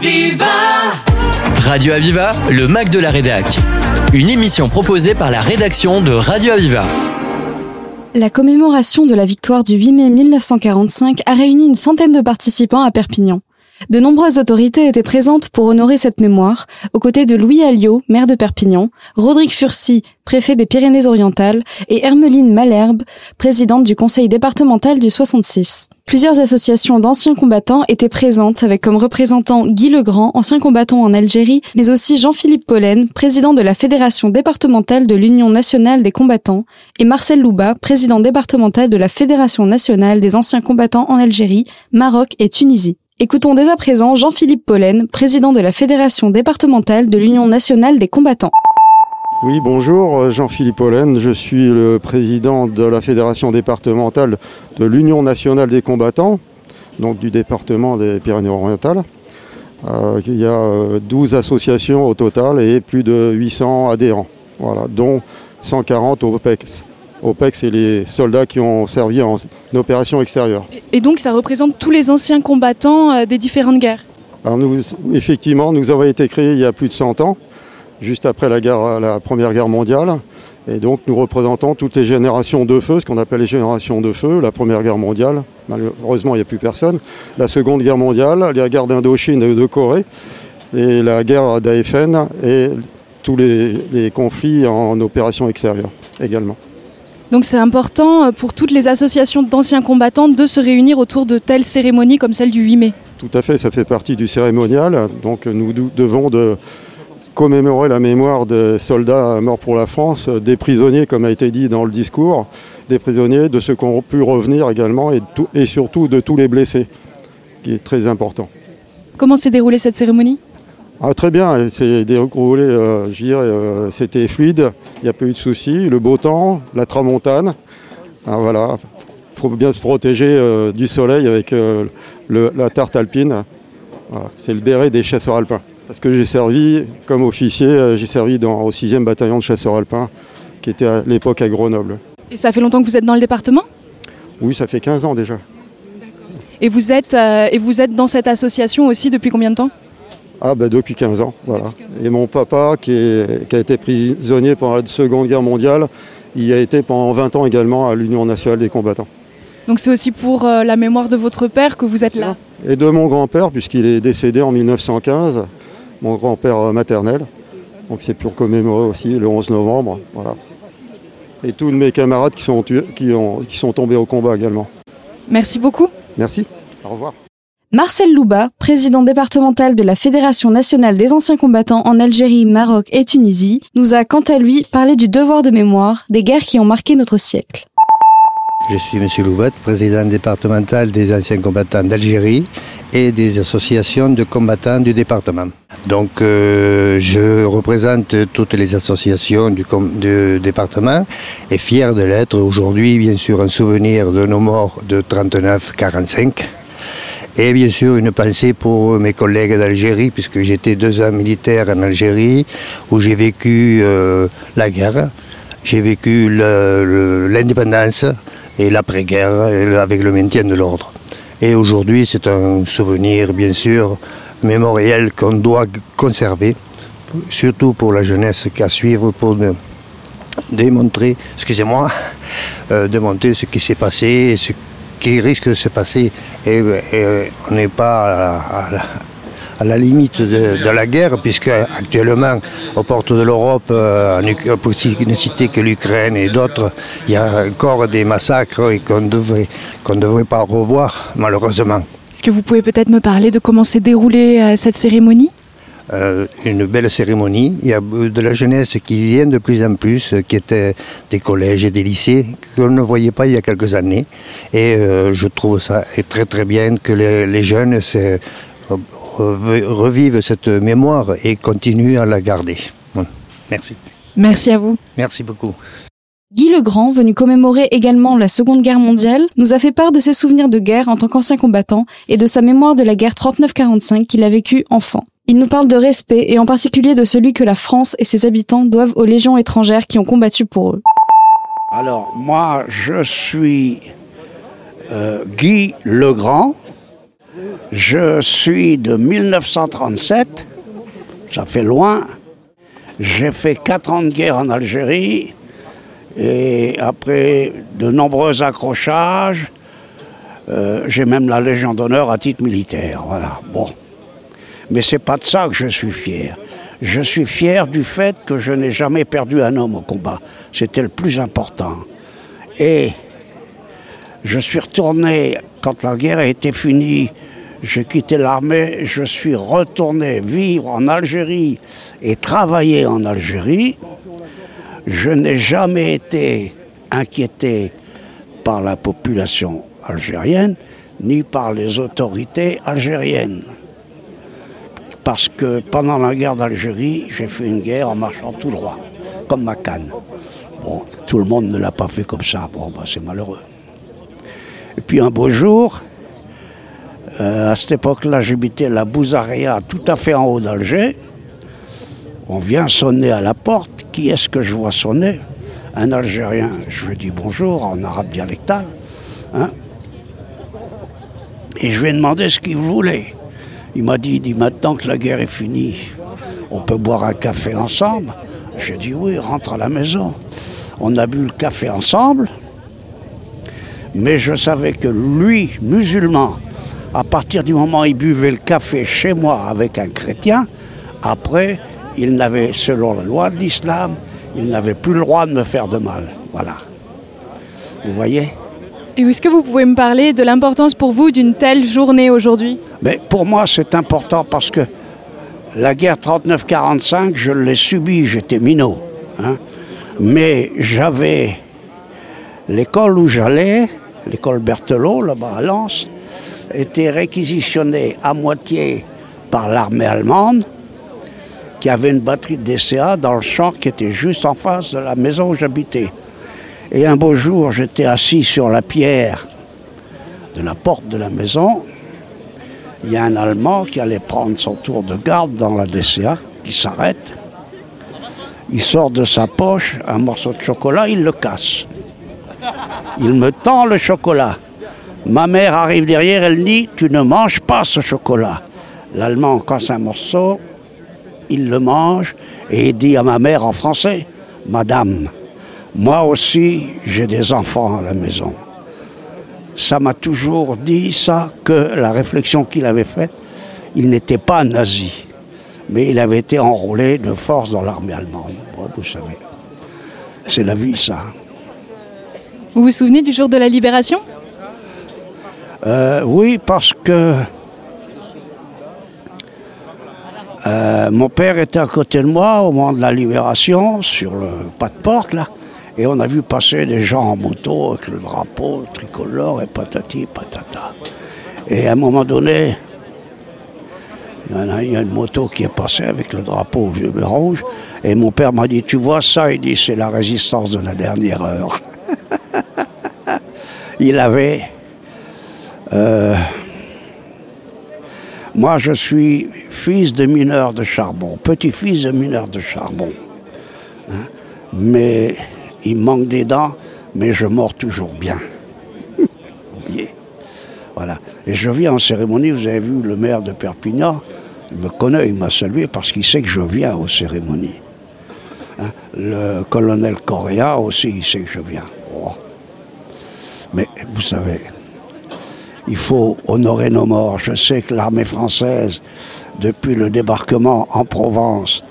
Aviva Radio Aviva, le Mac de la Rédac. Une émission proposée par la rédaction de Radio Aviva. La commémoration de la victoire du 8 mai 1945 a réuni une centaine de participants à Perpignan. De nombreuses autorités étaient présentes pour honorer cette mémoire, aux côtés de Louis Alliot, maire de Perpignan, Rodrigue Furcy, préfet des Pyrénées-Orientales, et Hermeline Malherbe, présidente du conseil départemental du 66. Plusieurs associations d'anciens combattants étaient présentes avec comme représentant Guy Legrand, ancien combattant en Algérie, mais aussi Jean-Philippe Pollen, président de la fédération départementale de l'Union nationale des combattants, et Marcel Louba, président départemental de la fédération nationale des anciens combattants en Algérie, Maroc et Tunisie. Écoutons dès à présent Jean-Philippe Pollen, président de la Fédération départementale de l'Union nationale des combattants. Oui, bonjour, Jean-Philippe Pollen, je suis le président de la Fédération départementale de l'Union nationale des combattants, donc du département des Pyrénées-Orientales. Euh, il y a 12 associations au total et plus de 800 adhérents, voilà, dont 140 au OPEX. OPEC, c'est les soldats qui ont servi en opération extérieure. Et donc ça représente tous les anciens combattants euh, des différentes guerres? Alors nous, effectivement, nous avons été créés il y a plus de 100 ans, juste après la, guerre, la Première Guerre mondiale. Et donc nous représentons toutes les générations de feu, ce qu'on appelle les générations de feu, la Première Guerre mondiale, malheureusement il n'y a plus personne, la Seconde Guerre mondiale, la guerre d'Indochine et de Corée, et la guerre d'AFN et tous les, les conflits en opération extérieure également. Donc c'est important euh, pour toutes les associations d'anciens combattants de se réunir autour de telles cérémonies comme celle du 8 mai. Tout à fait, ça fait partie du cérémonial. Donc nous devons de commémorer la mémoire des soldats morts pour la France, des prisonniers, comme a été dit dans le discours, des prisonniers, de ceux qui ont pu revenir également et, et surtout de tous les blessés, qui est très important. Comment s'est déroulée cette cérémonie? Ah, très bien, c'est déroulé, euh, je dirais, euh, c'était fluide, il n'y a pas eu de soucis, le beau temps, la tramontane, ah, voilà, il faut bien se protéger euh, du soleil avec la tarte alpine, c'est le béret des chasseurs alpins. Parce que j'ai servi comme officier, j'ai servi dans, au 6e bataillon de chasseurs alpins, qui était à l'époque à Grenoble. Et ça fait longtemps que vous êtes dans le département? Oui, ça fait 15 ans déjà. Et vous, êtes, et vous êtes dans cette association aussi depuis combien de temps? Ah ben depuis 15 ans, voilà. Et mon papa, qui, a été prisonnier pendant la Seconde Guerre mondiale, il a été pendant 20 ans également à l'Union nationale des combattants. Donc c'est aussi pour euh, la mémoire de votre père que vous êtes là? Et de mon grand-père, puisqu'il est décédé en 1915, mon grand-père euh, maternel. Donc c'est pour commémorer aussi le 11 novembre. Voilà. Et tous mes camarades qui sont, qui, ont, qui sont tombés au combat également. Merci beaucoup. Merci. Au revoir. Marcel Louba, président départemental de la Fédération nationale des anciens combattants en Algérie, Maroc et Tunisie, nous a quant à lui parlé du devoir de mémoire des guerres qui ont marqué notre siècle. Je suis M. Loubat, président départemental des anciens combattants d'Algérie et des associations de combattants du département. Donc euh, je représente toutes les associations du, du département et fier de l'être aujourd'hui, bien sûr, en souvenir de nos morts de 39-45 et bien sûr, une pensée pour mes collègues d'Algérie, puisque j'étais deux ans militaire en Algérie, où j'ai vécu euh, la guerre, j'ai vécu l'indépendance et l'après-guerre avec le maintien de l'ordre. Et aujourd'hui, c'est un souvenir, bien sûr, mémoriel qu'on doit conserver, surtout pour la jeunesse qui a suivre pour démontrer, excusez-moi, euh, démontrer ce qui s'est passé, qui risque de se passer. Et, on n'est pas à la, limite de, la guerre, puisque actuellement, aux portes de l'Europe, euh, pour ne citer que l'Ukraine et d'autres, il y a encore des massacres qu'on devrait, qu'on ne devrait pas revoir, malheureusement. Est-ce que vous pouvez peut-être me parler de comment s'est déroulée euh, cette cérémonie? Euh, une belle cérémonie. Il y a de la jeunesse qui vient de plus en plus, qui était des collèges et des lycées, qu'on ne voyait pas il y a quelques années. Et euh, je trouve ça très très bien que les, jeunes revivent cette mémoire et continuent à la garder. Merci. Merci à vous. Merci beaucoup. Guy Legrand, venu commémorer également la Seconde Guerre mondiale, nous a fait part de ses souvenirs de guerre en tant qu'ancien combattant et de sa mémoire de la guerre 39-45 qu'il a vécue enfant. Il nous parle de respect et en particulier de celui que la France et ses habitants doivent aux légions étrangères qui ont combattu pour eux. Alors moi je suis euh, Guy Legrand. Je suis de 1937, ça fait loin. J'ai fait quatre ans de guerre en Algérie et après de nombreux accrochages, euh, j'ai même la Légion d'honneur à titre militaire. Voilà, bon. Mais c'est pas de ça que je suis fier. Je suis fier du fait que je n'ai jamais perdu un homme au combat. C'était le plus important. Et je suis retourné, quand la guerre a été finie, j'ai quitté l'armée, je suis retourné vivre en Algérie et travailler en Algérie. Je n'ai jamais été inquiété par la population algérienne ni par les autorités algériennes. Parce que pendant la guerre d'Algérie, j'ai fait une guerre en marchant tout droit, comme ma canne. Bon, tout le monde ne l'a pas fait comme ça, bon, bah, c'est malheureux. Et puis un beau jour, euh, à cette époque-là, j'habitais la Bouzaria, tout à fait en haut d'Alger. On vient sonner à la porte. Qui est-ce que je vois sonner? Un Algérien. Je lui dis bonjour en arabe dialectal. Hein. Et je lui ai demandé ce qu'il voulait. Il m'a dit, dit maintenant que la guerre est finie, on peut boire un café ensemble. J'ai dit oui, rentre à la maison. On a bu le café ensemble, mais je savais que lui, musulman, à partir du moment où il buvait le café chez moi avec un chrétien, après, il n'avait, selon la loi de l'islam, il n'avait plus le droit de me faire de mal. Voilà. Vous voyez? Est-ce que vous pouvez me parler de l'importance pour vous d'une telle journée aujourd'hui? Pour moi, c'est important parce que la guerre 39-45, je l'ai subie, j'étais minot. Hein. Mais j'avais l'école où j'allais, l'école Berthelot, là-bas à Lens, était réquisitionnée à moitié par l'armée allemande, qui avait une batterie de DCA dans le champ qui était juste en face de la maison où j'habitais. Et un beau jour, j'étais assis sur la pierre de la porte de la maison. Il y a un Allemand qui allait prendre son tour de garde dans la DCA, qui s'arrête. Il sort de sa poche un morceau de chocolat, il le casse. Il me tend le chocolat. Ma mère arrive derrière, elle dit Tu ne manges pas ce chocolat. L'Allemand casse un morceau, il le mange et il dit à ma mère en français Madame, moi aussi j'ai des enfants à la maison. Ça m'a toujours dit ça, que la réflexion qu'il avait faite, il n'était pas nazi, mais il avait été enrôlé de force dans l'armée allemande. vous savez, c'est la vie ça. Vous vous souvenez du jour de la libération? Euh, Oui, parce que euh, mon père était à côté de moi au moment de la libération, sur le pas de porte là, et on a vu passer des gens en moto avec le drapeau tricolore et patati patata. Et à un moment donné, il y, a, une moto qui est passée avec le drapeau vieux rouge, et mon père m'a dit Tu vois ça? Il dit C'est la résistance de la dernière heure. il avait. Euh, moi, je suis fils de mineur de charbon, petit-fils de mineur de charbon. Hein. Mais il manque des dents, mais je mords toujours bien. Voyez Voilà. Et je viens en cérémonie, vous avez vu le maire de Perpignan, il me connaît, il m'a salué parce qu'il sait que je viens aux cérémonies. Hein. Le colonel Correa aussi, il sait que je viens. Oh. Mais vous savez, il faut honorer nos morts. Je sais que l'armée française, depuis le débarquement en Provence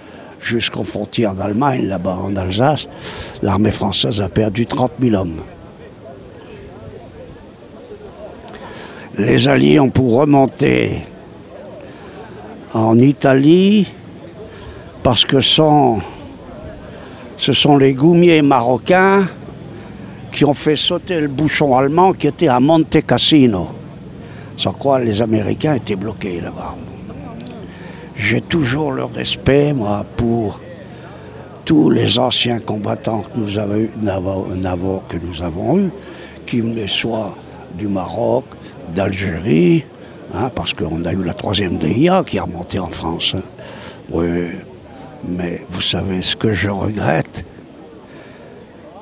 jusqu'aux frontières d'Allemagne, là-bas en Alsace, l'armée française a perdu 30 000 hommes. Les Alliés ont pour remonter en Italie parce que ce sont les goumiers marocains qui ont fait sauter le bouchon allemand qui était à Monte Cassino. Sans quoi les Américains étaient bloqués là-bas. J'ai toujours le respect, moi, pour tous les anciens combattants que nous avons, que nous avons eus, qui venaient soit du Maroc, d'Algérie, hein, parce qu'on a eu la troisième DIA qui est remontée en France. Hein. Oui, mais vous savez, ce que je regrette,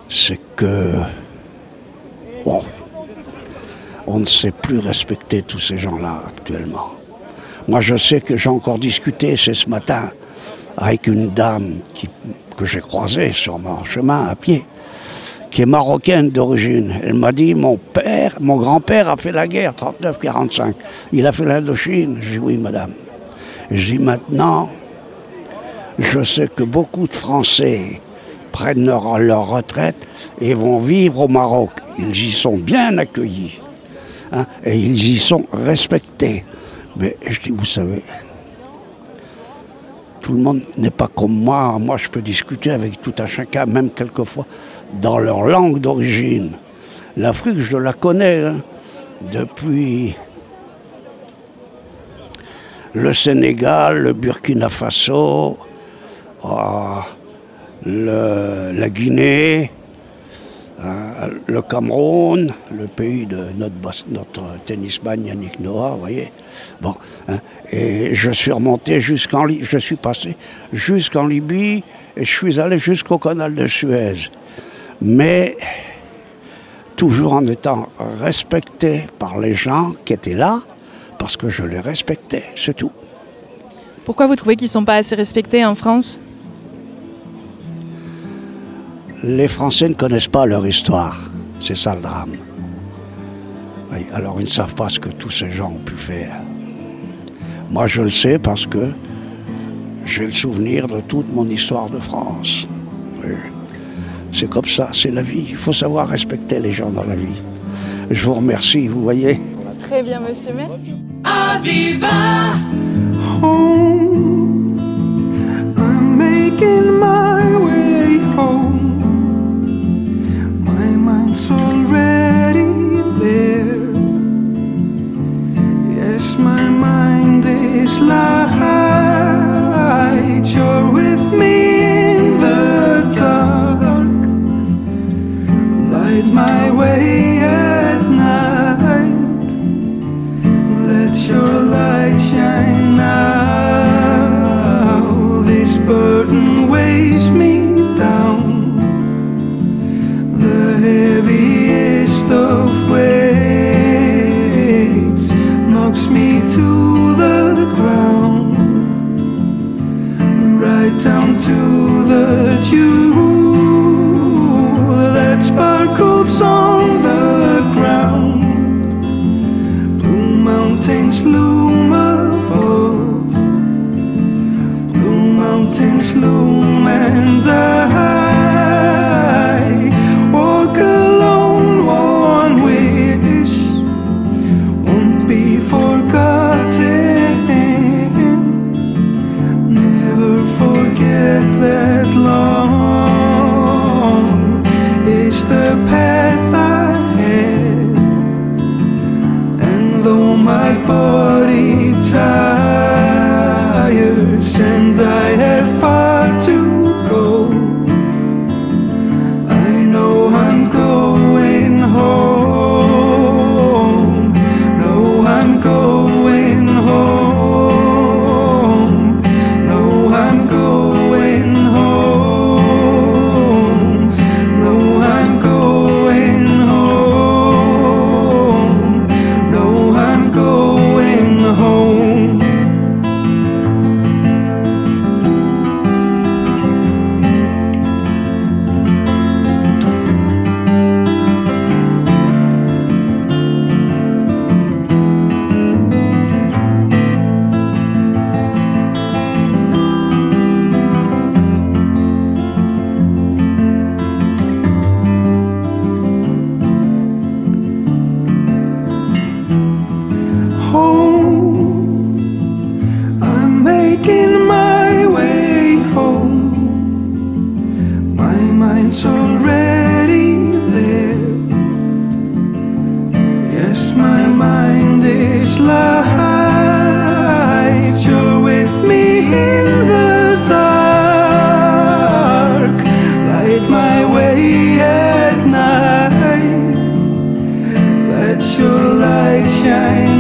c'est que, On ne sait plus respecter tous ces gens-là actuellement. Moi, je sais que j'ai encore discuté, c'est ce matin, avec une dame que j'ai croisée sur mon chemin à pied, qui est marocaine d'origine. Elle m'a dit mon père, mon grand-père a fait la guerre 39-45. Il a fait l'Indochine. J'ai dit oui, madame. J'ai dit maintenant, je sais que beaucoup de Français prennent leur, retraite et vont vivre au Maroc. Ils y sont bien accueillis hein, et ils y sont respectés. Mais je dis, vous savez, tout le monde n'est pas comme moi. Moi, je peux discuter avec tout un chacun, même quelquefois dans leur langue d'origine. L'Afrique, je la connais hein, depuis le Sénégal, le Burkina Faso, ah, la Guinée, hein, le Cameroun, le pays de notre, tennisman Yannick Noah, vous voyez. Bon, hein, et je suis remonté jusqu'en je suis passé jusqu'en Libye et je suis allé jusqu'au canal de Suez. Mais toujours en étant respecté par les gens qui étaient là, parce que je les respectais, c'est tout. Pourquoi vous trouvez qu'ils ne sont pas assez respectés en France? Les Français ne connaissent pas leur histoire. C'est ça le drame. alors ils ne savent pas ce que tous ces gens ont pu faire. Moi je le sais parce que j'ai le souvenir de toute mon histoire de France. C'est comme ça, c'est la vie. Il faut savoir respecter les gens dans la vie. Je vous remercie, vous voyez. Très bien, monsieur, merci. your light shine now. shine.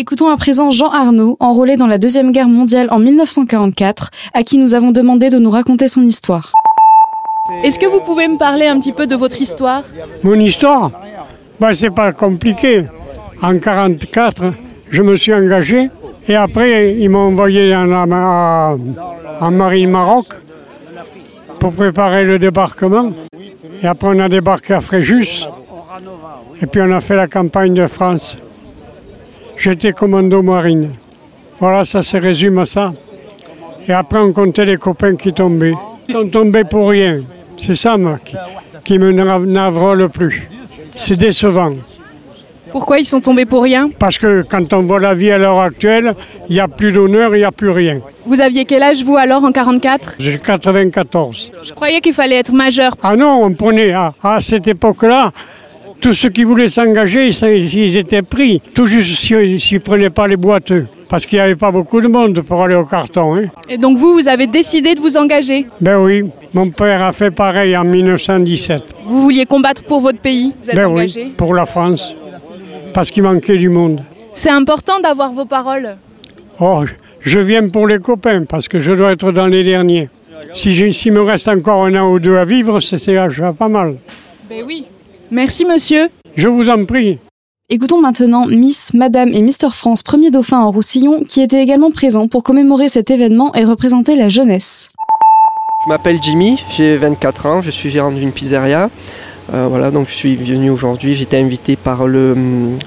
Écoutons à présent Jean Arnaud, enrôlé dans la Deuxième Guerre mondiale en 1944, à qui nous avons demandé de nous raconter son histoire. Est-ce que vous pouvez me parler un petit peu de votre histoire? Mon histoire? Ben, C'est pas compliqué. En 1944, je me suis engagé et après, ils m'ont envoyé en, en, en Marine Maroc pour préparer le débarquement. Et après, on a débarqué à Fréjus. Et puis, on a fait la campagne de France. J'étais commando marine. Voilà, ça se résume à ça. Et après, on comptait les copains qui tombaient. Ils sont tombés pour rien. C'est ça, moi, qui, qui me navre le plus. C'est décevant. Pourquoi ils sont tombés pour rien? Parce que quand on voit la vie à l'heure actuelle, il n'y a plus d'honneur, il n'y a plus rien. Vous aviez quel âge, vous, alors, en 44 J'ai 94. Je croyais qu'il fallait être majeur. Ah non, on prenait, à, à cette époque-là, tous ceux qui voulaient s'engager, ils, ils étaient pris. Tout juste s'ils ne prenaient pas les boiteux. Parce qu'il n'y avait pas beaucoup de monde pour aller au carton. Hein. Et donc vous, vous avez décidé de vous engager? Ben oui, mon père a fait pareil en 1917. Vous vouliez combattre pour votre pays Vous êtes ben engagé? oui, pour la France. Parce qu'il manquait du monde. C'est important d'avoir vos paroles. Oh, je viens pour les copains, parce que je dois être dans les derniers. Si s'il me reste encore un an ou deux à vivre, c'est déjà pas mal. Ben oui. Merci monsieur. Je vous en prie. Écoutons maintenant Miss, Madame et Mister France, premier dauphin en Roussillon, qui étaient également présents pour commémorer cet événement et représenter la jeunesse. Je m'appelle Jimmy, j'ai 24 ans, je suis gérant d'une pizzeria. Euh, voilà, donc je suis venu aujourd'hui, été invité par le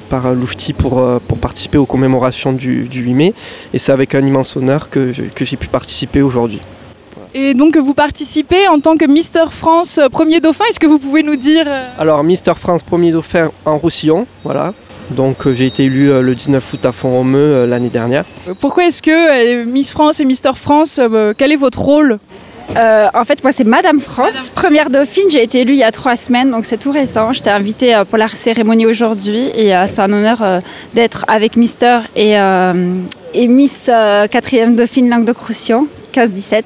par l'OUFTI pour, euh, pour participer aux commémorations du, du 8 mai. Et c'est avec un immense honneur que, que j'ai pu participer aujourd'hui. Et donc vous participez en tant que Mister France euh, premier dauphin, est-ce que vous pouvez nous dire euh, Alors Mister France premier dauphin en Roussillon, voilà. Donc euh, j'ai été élu euh, le 19 août à Font-Romeu euh, l'année dernière. Pourquoi est-ce que euh, Miss France et Mister France, quel est votre rôle Euh, en fait, moi, c'est Madame France, première dauphine. J'ai été élue il y a trois semaines, donc c'est tout récent. J'étais invitée euh, pour la cérémonie aujourd'hui et euh, c'est un honneur euh, d'être avec Mister et, euh, et Miss euh, quatrième dauphine Languedoc-Roussillon, 15-17.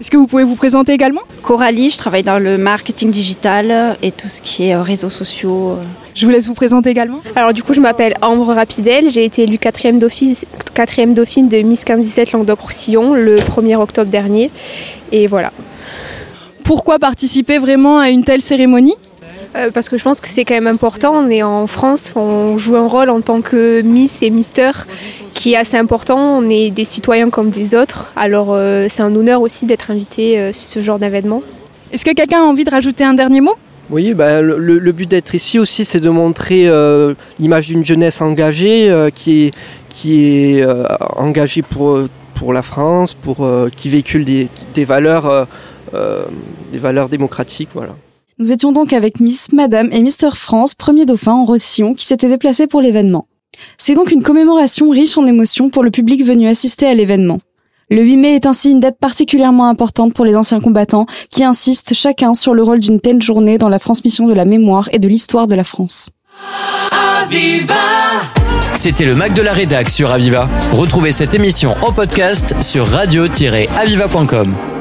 Est-ce que vous pouvez vous présenter également Coralie, je travaille dans le marketing digital et tout ce qui est euh, réseaux sociaux. euh. Je vous laisse vous présenter également. Alors du coup, je m'appelle Ambre Rapidel, j'ai été élue quatrième dauphine, quatrième dauphine de Miss 15-17 Languedoc-Roussillon le 1er octobre dernier. Et voilà. Pourquoi participer vraiment à une telle cérémonie? Euh, parce que je pense que c'est quand même important. On est en France, on joue un rôle en tant que Miss et Mister qui est assez important. On est des citoyens comme des autres. Alors euh, c'est un honneur aussi d'être invité euh, sur ce genre d'événement. Est-ce que quelqu'un a envie de rajouter un dernier mot? Oui, ben, le, but d'être ici aussi, c'est de montrer euh, l'image d'une jeunesse engagée, euh, qui est, qui est euh, engagée pour, pour la France, pour, euh, qui véhicule des, des valeurs, des valeurs démocratiques. Voilà. Nous étions donc avec Miss, Madame et Mister France, premier dauphin en Roussillon, qui s'étaient déplacés pour l'événement. C'est donc une commémoration riche en émotions pour le public venu assister à l'événement. Le 8 mai est ainsi une date particulièrement importante pour les anciens combattants qui insistent chacun sur le rôle d'une telle journée dans la transmission de la mémoire et de l'histoire de la France. C'était le Mac de la Rédac sur Aviva. Retrouvez cette émission en podcast sur radio-aviva.com.